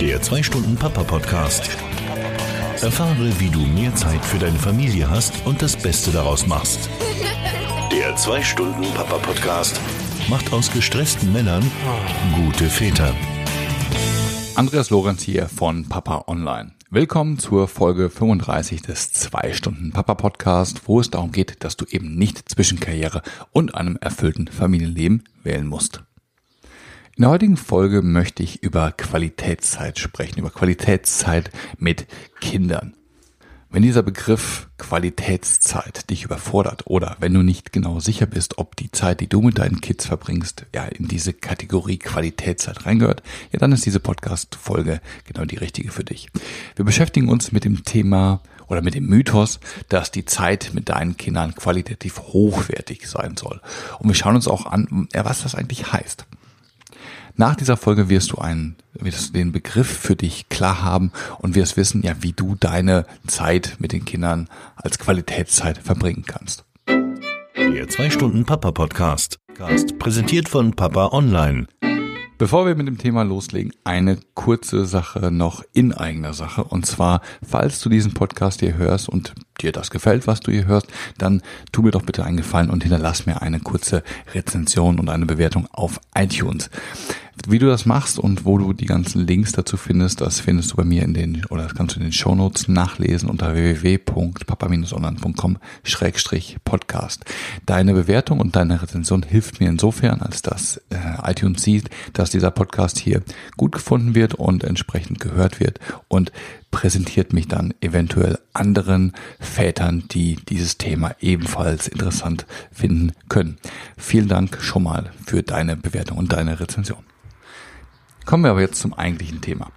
Der 2-Stunden-Papa-Podcast. Erfahre, wie du mehr Zeit für deine Familie hast und das Beste daraus machst. Der 2-Stunden-Papa-Podcast macht aus gestressten Männern gute Väter. Andreas Lorenz hier von Papa Online. Willkommen zur Folge 35 des 2-Stunden-Papa-Podcast, wo es darum geht, dass du eben nicht zwischen Karriere und einem erfüllten Familienleben wählen musst. In der heutigen Folge möchte ich über Qualitätszeit sprechen, über Qualitätszeit mit Kindern. Wenn dieser Begriff Qualitätszeit dich überfordert oder wenn du nicht genau sicher bist, ob die Zeit, die du mit deinen Kids verbringst, ja in diese Kategorie Qualitätszeit reingehört, ja dann ist diese Podcast-Folge genau die richtige für dich. Wir beschäftigen uns mit dem Thema oder mit dem Mythos, dass die Zeit mit deinen Kindern qualitativ hochwertig sein soll. Und wir schauen uns auch an, was das eigentlich heißt. Nach dieser Folge wirst du einen, wirst den Begriff für dich klar haben und wirst wissen, ja, wie du deine Zeit mit den Kindern als Qualitätszeit verbringen kannst. Der 2-Stunden-Papa-Podcast. Präsentiert von Papa Online. Bevor wir mit dem Thema loslegen, eine kurze Sache noch in eigener Sache. Und zwar, falls du diesen Podcast hier hörst und dir das gefällt, was du hier hörst, dann tu mir doch bitte einen Gefallen und hinterlass mir eine kurze Rezension und eine Bewertung auf iTunes. Wie du das machst und wo du die ganzen Links dazu findest, das findest du bei mir in den, oder das kannst du in den Shownotes nachlesen unter www.papa-online.com-podcast. Deine Bewertung und deine Rezension hilft mir insofern, als dass äh, iTunes sieht, dass dieser Podcast hier gut gefunden wird und entsprechend gehört wird und präsentiert mich dann eventuell anderen Vätern, die dieses Thema ebenfalls interessant finden können. Vielen Dank schon mal für deine Bewertung und deine Rezension. Kommen wir aber jetzt zum eigentlichen Thema.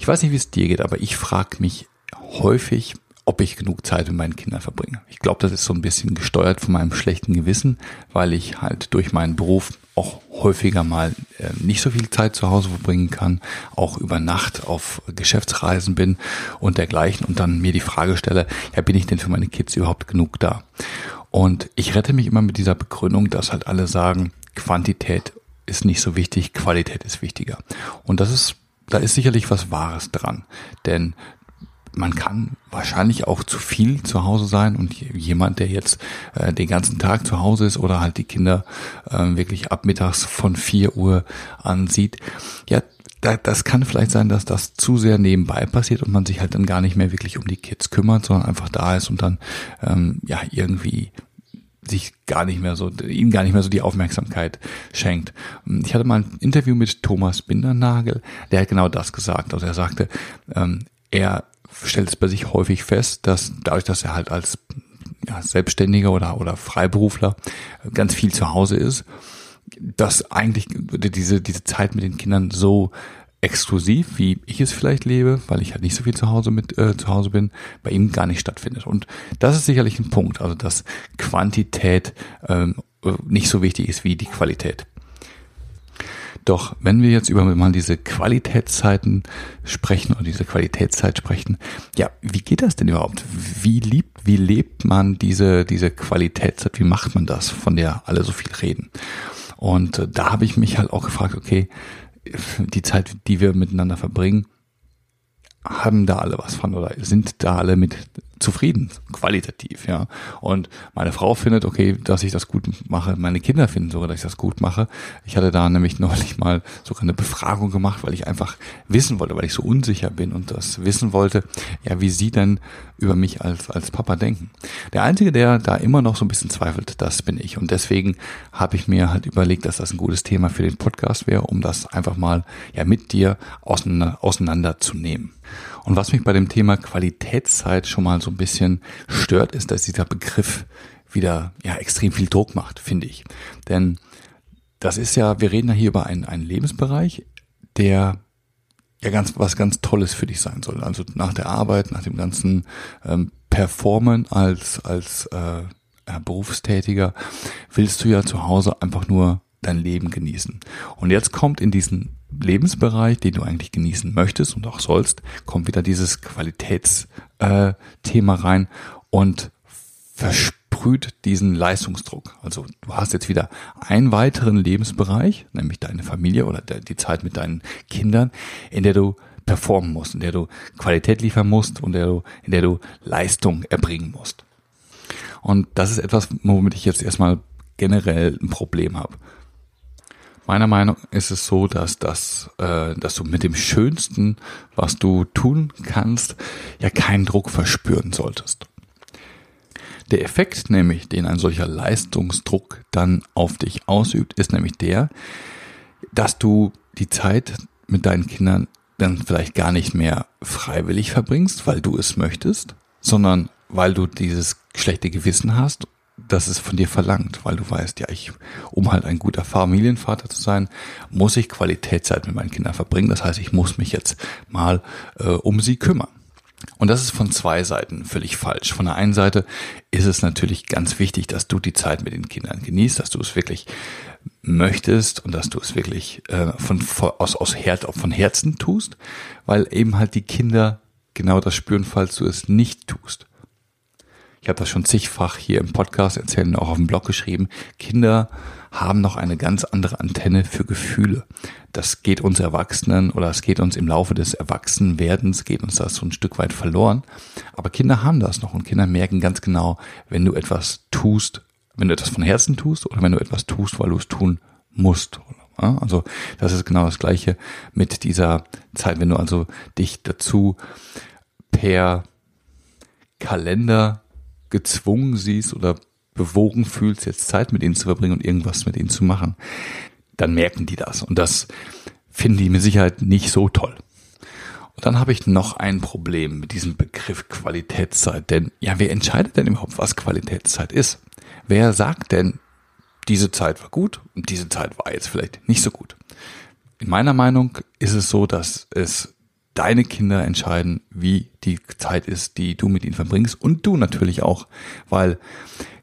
Ich weiß nicht, wie es dir geht, aber ich frage mich häufig, ob ich genug Zeit mit meinen Kindern verbringe. Ich glaube, das ist so ein bisschen gesteuert von meinem schlechten Gewissen, weil ich halt durch meinen Beruf auch häufiger mal äh, nicht so viel Zeit zu Hause verbringen kann, auch über Nacht auf Geschäftsreisen bin und dergleichen und dann mir die Frage stelle, ja, bin ich denn für meine Kids überhaupt genug da? Und ich rette mich immer mit dieser Begründung, dass halt alle sagen, Quantität ist nicht so wichtig, Qualität ist wichtiger. Und das ist, da ist sicherlich was Wahres dran. Denn man kann wahrscheinlich auch zu viel zu Hause sein und jemand, der jetzt äh, den ganzen Tag zu Hause ist oder halt die Kinder äh, wirklich ab mittags von vier Uhr ansieht, ja, da, das kann vielleicht sein, dass das zu sehr nebenbei passiert und man sich halt dann gar nicht mehr wirklich um die Kids kümmert, sondern einfach da ist und dann ähm, ja irgendwie sich gar nicht mehr so, ihnen gar nicht mehr so die Aufmerksamkeit schenkt. Ich hatte mal ein Interview mit Thomas Bindernagel, der hat genau das gesagt. Also er sagte, ähm, er stellt es bei sich häufig fest, dass dadurch, dass er halt als ja, Selbstständiger oder, oder Freiberufler ganz viel zu Hause ist, dass eigentlich diese, diese Zeit mit den Kindern so exklusiv, wie ich es vielleicht lebe, weil ich halt nicht so viel zu Hause mit äh, zu Hause bin, bei ihm gar nicht stattfindet. Und das ist sicherlich ein Punkt, also dass Quantität ähm, nicht so wichtig ist wie die Qualität. Doch wenn wir jetzt über mal diese Qualitätszeiten sprechen oder diese Qualitätszeit sprechen, ja, wie geht das denn überhaupt? Wie liebt, wie lebt man diese, diese Qualitätszeit? Wie macht man das, von der alle so viel reden? Und äh, da habe ich mich halt auch gefragt, okay, die Zeit, die wir miteinander verbringen, haben da alle was von oder sind da alle mit zufrieden, qualitativ, ja. Und meine Frau findet, okay, dass ich das gut mache. Meine Kinder finden sogar, dass ich das gut mache. Ich hatte da nämlich neulich mal sogar eine Befragung gemacht, weil ich einfach wissen wollte, weil ich so unsicher bin und das wissen wollte, ja, wie sie denn über mich als, als Papa denken. Der Einzige, der da immer noch so ein bisschen zweifelt, das bin ich. Und deswegen habe ich mir halt überlegt, dass das ein gutes Thema für den Podcast wäre, um das einfach mal ja mit dir auseinander, auseinanderzunehmen. Und was mich bei dem Thema Qualitätszeit schon mal so ein bisschen stört, ist, dass dieser Begriff wieder ja extrem viel Druck macht, finde ich. Denn das ist ja, wir reden ja hier über einen, einen Lebensbereich, der ja ganz was ganz Tolles für dich sein soll. Also nach der Arbeit, nach dem ganzen ähm, Performen als als äh, Berufstätiger willst du ja zu Hause einfach nur dein Leben genießen. Und jetzt kommt in diesen Lebensbereich, den du eigentlich genießen möchtest und auch sollst, kommt wieder dieses Qualitätsthema äh, rein und versprüht diesen Leistungsdruck. Also du hast jetzt wieder einen weiteren Lebensbereich, nämlich deine Familie oder die Zeit mit deinen Kindern, in der du performen musst, in der du Qualität liefern musst und der du, in der du Leistung erbringen musst. Und das ist etwas, womit ich jetzt erstmal generell ein Problem habe. Meiner Meinung ist es so, dass das, äh, dass du mit dem Schönsten, was du tun kannst, ja keinen Druck verspüren solltest. Der Effekt nämlich, den ein solcher Leistungsdruck dann auf dich ausübt, ist nämlich der, dass du die Zeit mit deinen Kindern dann vielleicht gar nicht mehr freiwillig verbringst, weil du es möchtest, sondern weil du dieses schlechte Gewissen hast das es von dir verlangt, weil du weißt, ja, ich, um halt ein guter Familienvater zu sein, muss ich Qualitätszeit mit meinen Kindern verbringen. Das heißt, ich muss mich jetzt mal äh, um sie kümmern. Und das ist von zwei Seiten völlig falsch. Von der einen Seite ist es natürlich ganz wichtig, dass du die Zeit mit den Kindern genießt, dass du es wirklich möchtest und dass du es wirklich äh, von, aus, aus Her von Herzen tust, weil eben halt die Kinder genau das spüren, falls du es nicht tust ich habe das schon zigfach hier im Podcast erzählt und auch auf dem Blog geschrieben, Kinder haben noch eine ganz andere Antenne für Gefühle. Das geht uns Erwachsenen oder es geht uns im Laufe des Erwachsenwerdens, geht uns das so ein Stück weit verloren. Aber Kinder haben das noch und Kinder merken ganz genau, wenn du etwas tust, wenn du etwas von Herzen tust oder wenn du etwas tust, weil du es tun musst. Also das ist genau das Gleiche mit dieser Zeit, wenn du also dich dazu per Kalender gezwungen siehst oder bewogen fühlst, jetzt Zeit mit ihnen zu verbringen und irgendwas mit ihnen zu machen, dann merken die das. Und das finden die mit Sicherheit nicht so toll. Und dann habe ich noch ein Problem mit diesem Begriff Qualitätszeit. Denn ja, wer entscheidet denn überhaupt, was Qualitätszeit ist? Wer sagt denn, diese Zeit war gut und diese Zeit war jetzt vielleicht nicht so gut? In meiner Meinung ist es so, dass es deine Kinder entscheiden, wie die Zeit ist, die du mit ihnen verbringst und du natürlich auch, weil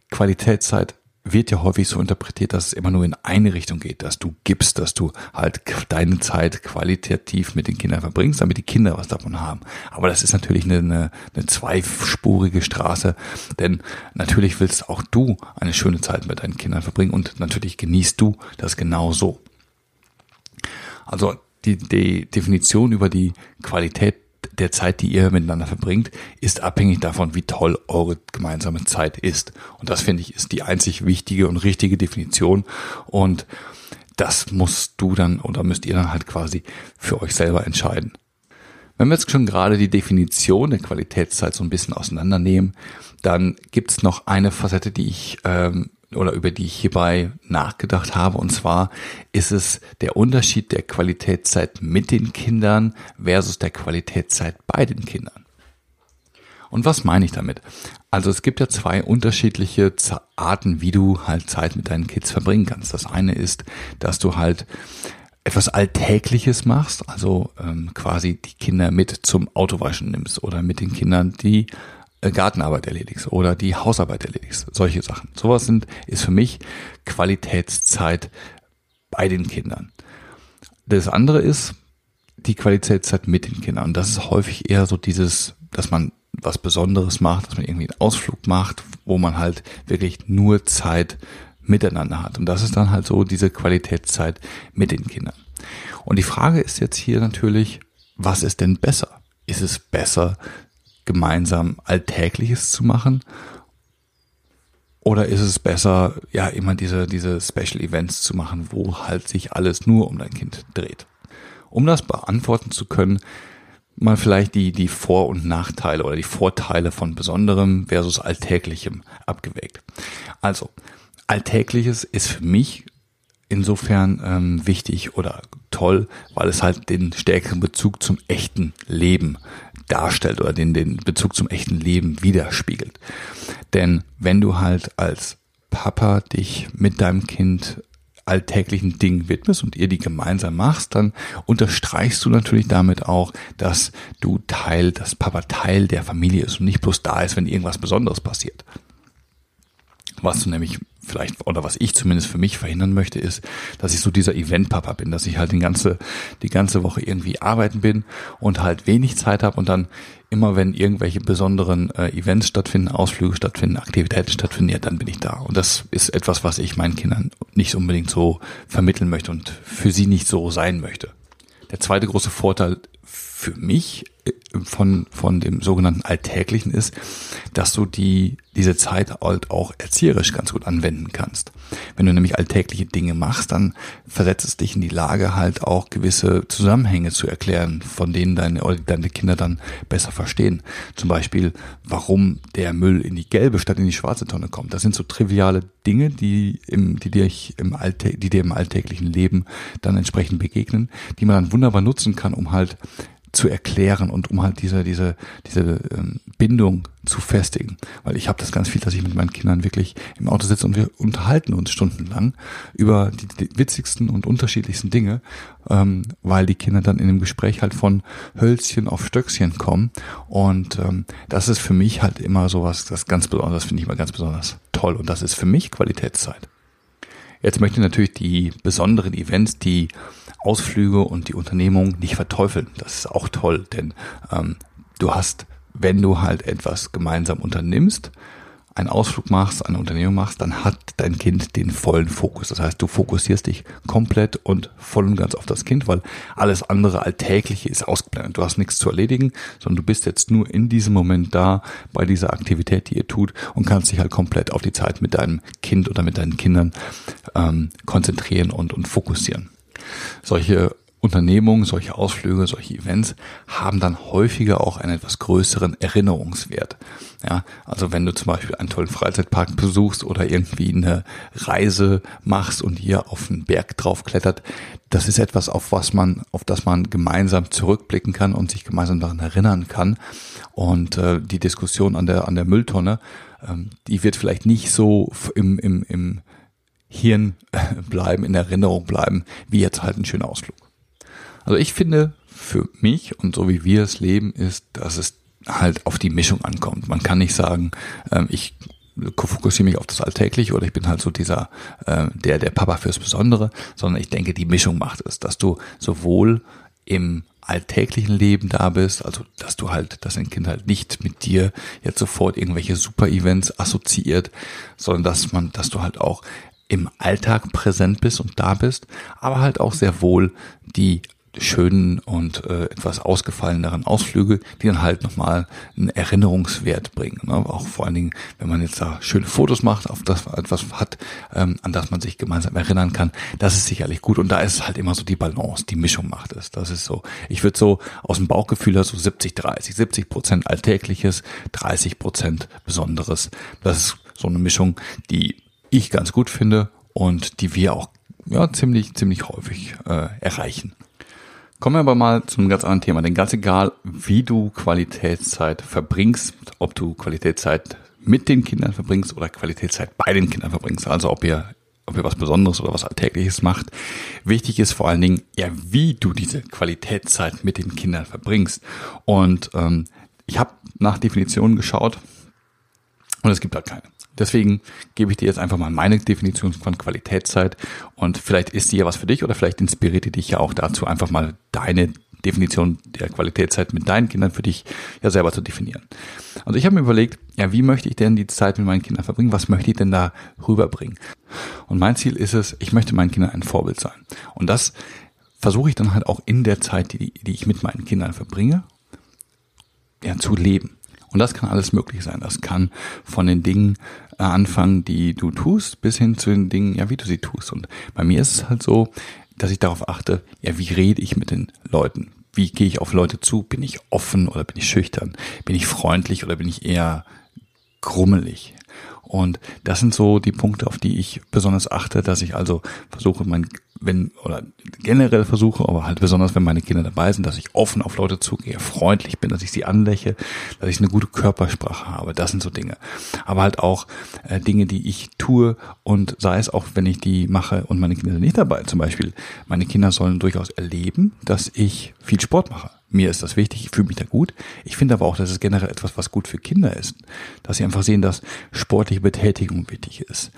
Qualitätszeit wird ja häufig so interpretiert, dass es immer nur in eine Richtung geht, dass du gibst, dass du halt deine Zeit qualitativ mit den Kindern verbringst, damit die Kinder was davon haben. Aber das ist natürlich eine, eine, eine zweispurige Straße, denn natürlich willst auch du eine schöne Zeit mit deinen Kindern verbringen und natürlich genießt du das genauso. Also die, die Definition über die Qualität der Zeit, die ihr miteinander verbringt, ist abhängig davon, wie toll eure gemeinsame Zeit ist. Und das finde ich ist die einzig wichtige und richtige Definition. Und das musst du dann oder müsst ihr dann halt quasi für euch selber entscheiden. Wenn wir jetzt schon gerade die Definition der Qualitätszeit so ein bisschen auseinandernehmen, dann gibt's noch eine Facette, die ich ähm, oder über die ich hierbei nachgedacht habe. Und zwar ist es der Unterschied der Qualitätszeit mit den Kindern versus der Qualitätszeit bei den Kindern. Und was meine ich damit? Also es gibt ja zwei unterschiedliche Arten, wie du halt Zeit mit deinen Kids verbringen kannst. Das eine ist, dass du halt etwas Alltägliches machst, also ähm, quasi die Kinder mit zum Autowaschen nimmst oder mit den Kindern die Gartenarbeit erledigst oder die Hausarbeit erledigst. Solche Sachen. Sowas sind, ist für mich Qualitätszeit bei den Kindern. Das andere ist die Qualitätszeit mit den Kindern. Und das ist häufig eher so dieses, dass man was Besonderes macht, dass man irgendwie einen Ausflug macht, wo man halt wirklich nur Zeit miteinander hat. Und das ist dann halt so diese Qualitätszeit mit den Kindern. Und die Frage ist jetzt hier natürlich, was ist denn besser? Ist es besser, gemeinsam Alltägliches zu machen? Oder ist es besser, ja, immer diese, diese Special Events zu machen, wo halt sich alles nur um dein Kind dreht? Um das beantworten zu können, mal vielleicht die, die Vor- und Nachteile oder die Vorteile von Besonderem versus Alltäglichem abgewägt. Also, Alltägliches ist für mich insofern ähm, wichtig oder toll, weil es halt den stärkeren Bezug zum echten Leben darstellt oder den, den Bezug zum echten Leben widerspiegelt. Denn wenn du halt als Papa dich mit deinem Kind alltäglichen Dingen widmest und ihr die gemeinsam machst, dann unterstreichst du natürlich damit auch, dass du Teil, dass Papa Teil der Familie ist und nicht bloß da ist, wenn irgendwas Besonderes passiert. Was du nämlich vielleicht, oder was ich zumindest für mich verhindern möchte, ist, dass ich so dieser Event-Papa bin, dass ich halt die ganze, die ganze Woche irgendwie arbeiten bin und halt wenig Zeit habe und dann immer, wenn irgendwelche besonderen äh, Events stattfinden, Ausflüge stattfinden, Aktivitäten stattfinden, ja, dann bin ich da. Und das ist etwas, was ich meinen Kindern nicht unbedingt so vermitteln möchte und für sie nicht so sein möchte. Der zweite große Vorteil für mich von, von dem sogenannten Alltäglichen ist, dass du die, diese Zeit halt auch erzieherisch ganz gut anwenden kannst. Wenn du nämlich alltägliche Dinge machst, dann versetzt es dich in die Lage, halt auch gewisse Zusammenhänge zu erklären, von denen deine, deine Kinder dann besser verstehen. Zum Beispiel, warum der Müll in die gelbe statt in die schwarze Tonne kommt. Das sind so triviale Dinge, die, im, die, dir im Alltä die dir im alltäglichen Leben dann entsprechend begegnen, die man dann wunderbar nutzen kann, um halt zu erklären und um halt diese diese diese ähm, Bindung zu festigen, weil ich habe das ganz viel, dass ich mit meinen Kindern wirklich im Auto sitze und wir unterhalten uns stundenlang über die, die witzigsten und unterschiedlichsten Dinge, ähm, weil die Kinder dann in dem Gespräch halt von Hölzchen auf Stöckchen kommen. Und ähm, das ist für mich halt immer sowas, das ganz besonders, das finde ich immer ganz besonders toll. Und das ist für mich Qualitätszeit. Jetzt möchte ich natürlich die besonderen Events, die Ausflüge und die Unternehmung nicht verteufeln. Das ist auch toll, denn ähm, du hast, wenn du halt etwas gemeinsam unternimmst, einen Ausflug machst, eine Unternehmung machst, dann hat dein Kind den vollen Fokus. Das heißt, du fokussierst dich komplett und voll und ganz auf das Kind, weil alles andere Alltägliche ist ausgeblendet. Du hast nichts zu erledigen, sondern du bist jetzt nur in diesem Moment da bei dieser Aktivität, die ihr tut und kannst dich halt komplett auf die Zeit mit deinem Kind oder mit deinen Kindern ähm, konzentrieren und, und fokussieren. Solche Unternehmungen, solche Ausflüge, solche Events haben dann häufiger auch einen etwas größeren Erinnerungswert. Ja, also wenn du zum Beispiel einen tollen Freizeitpark besuchst oder irgendwie eine Reise machst und hier auf einen Berg drauf klettert, das ist etwas, auf was man, auf das man gemeinsam zurückblicken kann und sich gemeinsam daran erinnern kann. Und äh, die Diskussion an der an der Mülltonne, ähm, die wird vielleicht nicht so im im im Hirn bleiben, in Erinnerung bleiben, wie jetzt halt ein schöner Ausflug. Also ich finde, für mich und so wie wir es leben, ist, dass es halt auf die Mischung ankommt. Man kann nicht sagen, ähm, ich fokussiere mich auf das Alltägliche oder ich bin halt so dieser, äh, der, der Papa fürs Besondere, sondern ich denke, die Mischung macht es, dass du sowohl im alltäglichen Leben da bist, also dass du halt, dass ein Kind halt nicht mit dir jetzt sofort irgendwelche Super-Events assoziiert, sondern dass man, dass du halt auch im Alltag präsent bist und da bist, aber halt auch sehr wohl die schönen und äh, etwas ausgefalleneren Ausflüge, die dann halt nochmal einen Erinnerungswert bringen. Ne? Auch vor allen Dingen, wenn man jetzt da schöne Fotos macht, auf das etwas hat, ähm, an das man sich gemeinsam erinnern kann, das ist sicherlich gut. Und da ist halt immer so die Balance, die Mischung macht es. Das ist so, ich würde so aus dem Bauchgefühl so 70, 30, 70 Prozent Alltägliches, 30 Prozent Besonderes. Das ist so eine Mischung, die ich ganz gut finde und die wir auch ja, ziemlich, ziemlich häufig äh, erreichen. Kommen wir aber mal zu einem ganz anderen Thema. Denn ganz egal, wie du Qualitätszeit verbringst, ob du Qualitätszeit mit den Kindern verbringst oder Qualitätszeit bei den Kindern verbringst, also ob ihr ob ihr was Besonderes oder was Alltägliches macht. Wichtig ist vor allen Dingen, ja, wie du diese Qualitätszeit mit den Kindern verbringst. Und ähm, ich habe nach Definitionen geschaut und es gibt da keine. Deswegen gebe ich dir jetzt einfach mal meine Definition von Qualitätszeit und vielleicht ist die ja was für dich oder vielleicht inspiriert die dich ja auch dazu, einfach mal deine Definition der Qualitätszeit mit deinen Kindern für dich ja selber zu definieren. Also ich habe mir überlegt, ja, wie möchte ich denn die Zeit mit meinen Kindern verbringen? Was möchte ich denn da rüberbringen? Und mein Ziel ist es, ich möchte meinen Kindern ein Vorbild sein. Und das versuche ich dann halt auch in der Zeit, die, die ich mit meinen Kindern verbringe, ja, zu leben. Und das kann alles möglich sein. Das kann von den Dingen anfangen, die du tust, bis hin zu den Dingen, ja, wie du sie tust. Und bei mir ist es halt so, dass ich darauf achte, ja, wie rede ich mit den Leuten? Wie gehe ich auf Leute zu? Bin ich offen oder bin ich schüchtern? Bin ich freundlich oder bin ich eher grummelig? Und das sind so die Punkte, auf die ich besonders achte, dass ich also versuche, mein, wenn, oder generell versuche, aber halt besonders, wenn meine Kinder dabei sind, dass ich offen auf Leute zugehe, freundlich bin, dass ich sie anläche, dass ich eine gute Körpersprache habe. Das sind so Dinge. Aber halt auch äh, Dinge, die ich tue und sei es auch, wenn ich die mache und meine Kinder sind nicht dabei. Zum Beispiel, meine Kinder sollen durchaus erleben, dass ich viel Sport mache mir ist das wichtig, ich fühle mich da gut. Ich finde aber auch, dass es generell etwas, was gut für Kinder ist. Dass sie einfach sehen, dass sportliche Betätigung wichtig ist.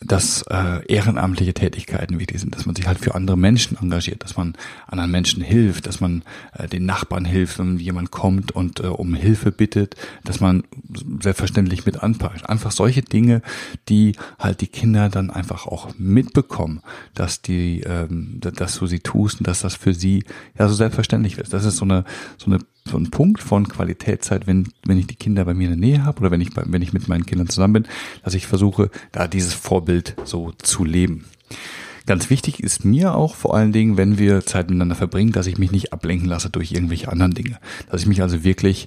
dass äh, ehrenamtliche Tätigkeiten wichtig sind, dass man sich halt für andere Menschen engagiert, dass man anderen Menschen hilft, dass man äh, den Nachbarn hilft, wenn jemand kommt und äh, um Hilfe bittet, dass man selbstverständlich mit anpackt. Einfach solche Dinge, die halt die Kinder dann einfach auch mitbekommen, dass die, ähm, dass du sie tust und dass das für sie ja so selbstverständlich ist. Das ist so eine so eine so ein Punkt von Qualitätszeit, wenn, wenn ich die Kinder bei mir in der Nähe habe oder wenn ich, bei, wenn ich mit meinen Kindern zusammen bin, dass ich versuche, da dieses Vorbild so zu leben. Ganz wichtig ist mir auch vor allen Dingen, wenn wir Zeit miteinander verbringen, dass ich mich nicht ablenken lasse durch irgendwelche anderen Dinge. Dass ich mich also wirklich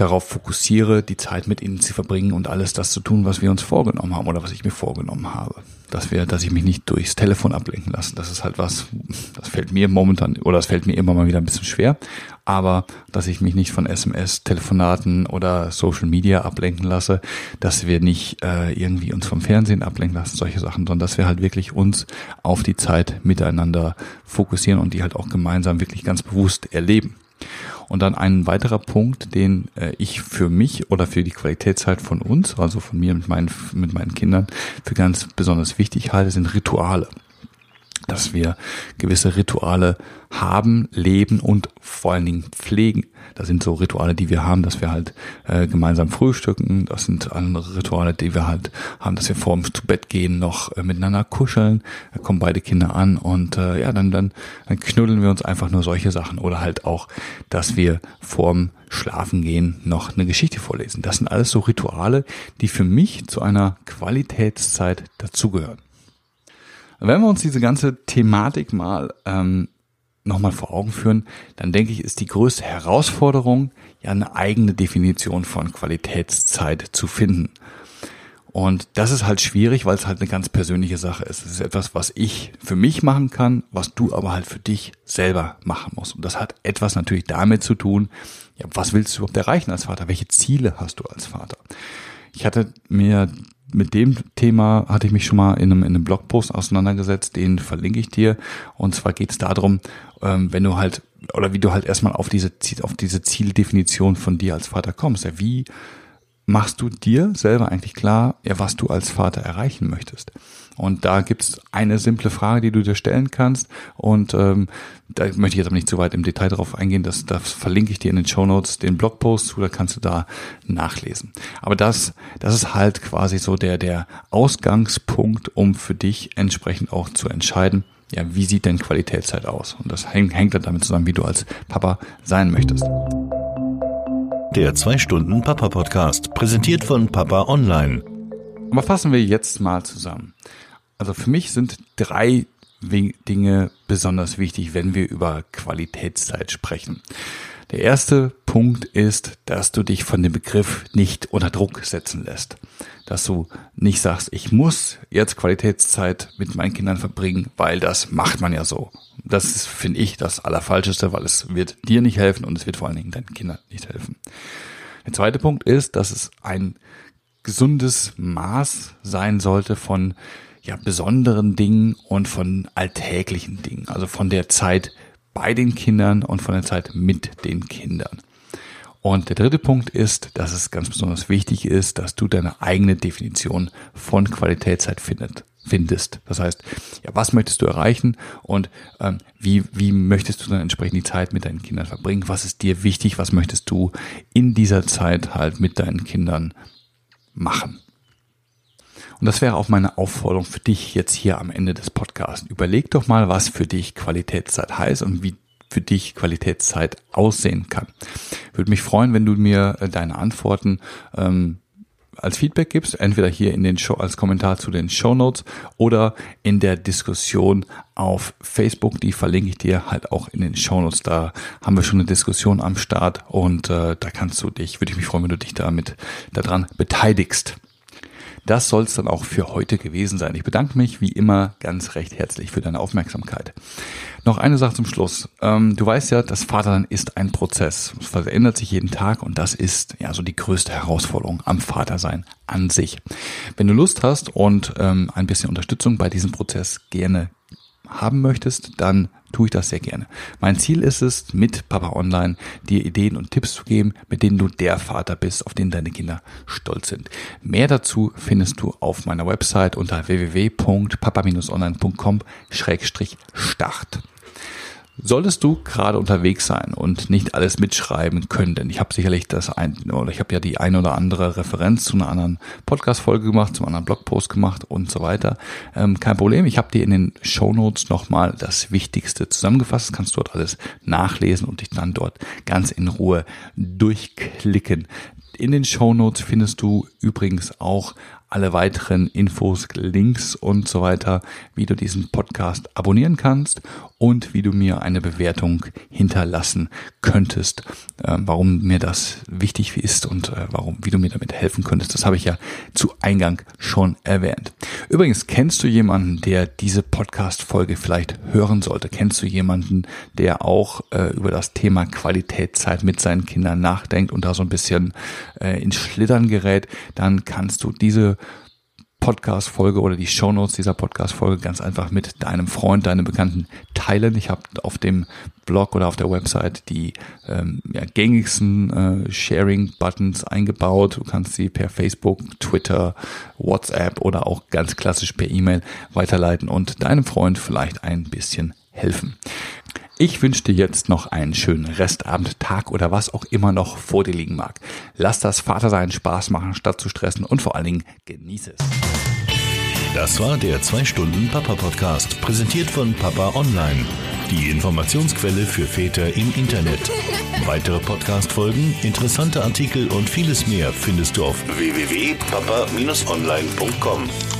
darauf fokussiere, die Zeit mit ihnen zu verbringen und alles das zu tun, was wir uns vorgenommen haben oder was ich mir vorgenommen habe. Dass wir, dass ich mich nicht durchs Telefon ablenken lasse. Das ist halt was, das fällt mir momentan oder das fällt mir immer mal wieder ein bisschen schwer. Aber dass ich mich nicht von SMS, Telefonaten oder Social Media ablenken lasse, dass wir nicht äh, irgendwie uns vom Fernsehen ablenken lassen, solche Sachen, sondern dass wir halt wirklich uns auf die Zeit miteinander fokussieren und die halt auch gemeinsam wirklich ganz bewusst erleben. Und dann ein weiterer Punkt, den äh, ich für mich oder für die Qualitätszeit von uns, also von mir mit meinen, mit meinen Kindern, für ganz besonders wichtig halte, sind Rituale dass wir gewisse Rituale haben, leben und vor allen Dingen pflegen. Das sind so Rituale, die wir haben, dass wir halt äh, gemeinsam frühstücken. Das sind andere Rituale, die wir halt haben, dass wir vorm zu Bett gehen noch äh, miteinander kuscheln. Da kommen beide Kinder an und äh, ja, dann, dann, dann knuddeln wir uns einfach nur solche Sachen. Oder halt auch, dass wir vorm Schlafen gehen noch eine Geschichte vorlesen. Das sind alles so Rituale, die für mich zu einer Qualitätszeit dazugehören. Wenn wir uns diese ganze Thematik mal ähm, nochmal vor Augen führen, dann denke ich, ist die größte Herausforderung, ja eine eigene Definition von Qualitätszeit zu finden. Und das ist halt schwierig, weil es halt eine ganz persönliche Sache ist. Es ist etwas, was ich für mich machen kann, was du aber halt für dich selber machen musst. Und das hat etwas natürlich damit zu tun, ja, was willst du überhaupt erreichen als Vater? Welche Ziele hast du als Vater? Ich hatte mir mit dem Thema hatte ich mich schon mal in einem, in einem Blogpost auseinandergesetzt, den verlinke ich dir. Und zwar geht es darum, ähm, wenn du halt, oder wie du halt erstmal auf diese, auf diese Zieldefinition von dir als Vater kommst. Ja, wie machst du dir selber eigentlich klar, ja, was du als Vater erreichen möchtest? Und da gibt's eine simple Frage, die du dir stellen kannst. Und ähm, da möchte ich jetzt aber nicht zu weit im Detail drauf eingehen. Das, das verlinke ich dir in den Show Notes, den Blogpost zu, da kannst du da nachlesen. Aber das, das ist halt quasi so der, der Ausgangspunkt, um für dich entsprechend auch zu entscheiden, ja, wie sieht denn Qualitätszeit aus? Und das hängt, hängt dann damit zusammen, wie du als Papa sein möchtest. Der 2-Stunden-Papa-Podcast, präsentiert von Papa Online. Aber fassen wir jetzt mal zusammen. Also für mich sind drei Dinge besonders wichtig, wenn wir über Qualitätszeit sprechen. Der erste Punkt ist, dass du dich von dem Begriff nicht unter Druck setzen lässt. Dass du nicht sagst, ich muss jetzt Qualitätszeit mit meinen Kindern verbringen, weil das macht man ja so. Das ist, finde ich, das Allerfalscheste, weil es wird dir nicht helfen und es wird vor allen Dingen deinen Kindern nicht helfen. Der zweite Punkt ist, dass es ein gesundes Maß sein sollte von ja, besonderen Dingen und von alltäglichen Dingen, also von der Zeit bei den Kindern und von der Zeit mit den Kindern. Und der dritte Punkt ist, dass es ganz besonders wichtig ist, dass du deine eigene Definition von Qualitätszeit findet, findest. Das heißt, ja, was möchtest du erreichen und ähm, wie, wie möchtest du dann entsprechend die Zeit mit deinen Kindern verbringen? Was ist dir wichtig? Was möchtest du in dieser Zeit halt mit deinen Kindern machen? Und das wäre auch meine Aufforderung für dich jetzt hier am Ende des Podcasts. Überleg doch mal, was für dich Qualitätszeit heißt und wie für dich Qualitätszeit aussehen kann. Würde mich freuen, wenn du mir äh, deine Antworten ähm, als Feedback gibst, entweder hier in den Show als Kommentar zu den Show Notes oder in der Diskussion auf Facebook. Die verlinke ich dir halt auch in den Show Notes. Da haben wir schon eine Diskussion am Start und äh, da kannst du dich, würde ich mich freuen, wenn du dich damit daran beteiligst. Das soll es dann auch für heute gewesen sein. Ich bedanke mich wie immer ganz recht herzlich für deine Aufmerksamkeit. Noch eine Sache zum Schluss. Ähm, du weißt ja, das Vatersein ist ein Prozess. Es verändert sich jeden Tag und das ist ja so die größte Herausforderung am Vatersein an sich. Wenn du Lust hast und ähm, ein bisschen Unterstützung bei diesem Prozess gerne haben möchtest, dann tue ich das sehr gerne. Mein Ziel ist es, mit Papa Online dir Ideen und Tipps zu geben, mit denen du der Vater bist, auf den deine Kinder stolz sind. Mehr dazu findest du auf meiner Website unter www.papa-online.com-start. Solltest du gerade unterwegs sein und nicht alles mitschreiben können, denn ich habe sicherlich das ein oder ich habe ja die ein oder andere Referenz zu einer anderen Podcast-Folge gemacht, zu einem anderen Blogpost gemacht und so weiter. Ähm, kein Problem, ich habe dir in den Show Notes nochmal das Wichtigste zusammengefasst. Kannst du dort alles nachlesen und dich dann dort ganz in Ruhe durchklicken. In den Show Notes findest du übrigens auch alle weiteren Infos, Links und so weiter, wie du diesen Podcast abonnieren kannst und wie du mir eine Bewertung hinterlassen könntest. Äh, warum mir das wichtig ist und äh, warum, wie du mir damit helfen könntest, das habe ich ja zu Eingang schon erwähnt. Übrigens, kennst du jemanden, der diese Podcast-Folge vielleicht hören sollte? Kennst du jemanden, der auch äh, über das Thema Qualitätszeit mit seinen Kindern nachdenkt und da so ein bisschen äh, ins Schlittern gerät? Dann kannst du diese Podcast-Folge oder die Shownotes dieser Podcast-Folge ganz einfach mit deinem Freund, deinem Bekannten teilen. Ich habe auf dem Blog oder auf der Website die ähm, ja, gängigsten äh, Sharing-Buttons eingebaut. Du kannst sie per Facebook, Twitter, WhatsApp oder auch ganz klassisch per E-Mail weiterleiten und deinem Freund vielleicht ein bisschen helfen. Ich wünsche dir jetzt noch einen schönen Restabend, Tag oder was auch immer noch vor dir liegen mag. Lass das Vatersein Spaß machen, statt zu stressen und vor allen Dingen genieße es. Das war der 2-Stunden-Papa-Podcast, präsentiert von Papa Online. Die Informationsquelle für Väter im Internet. Weitere Podcast-Folgen, interessante Artikel und vieles mehr findest du auf www.papa-online.com.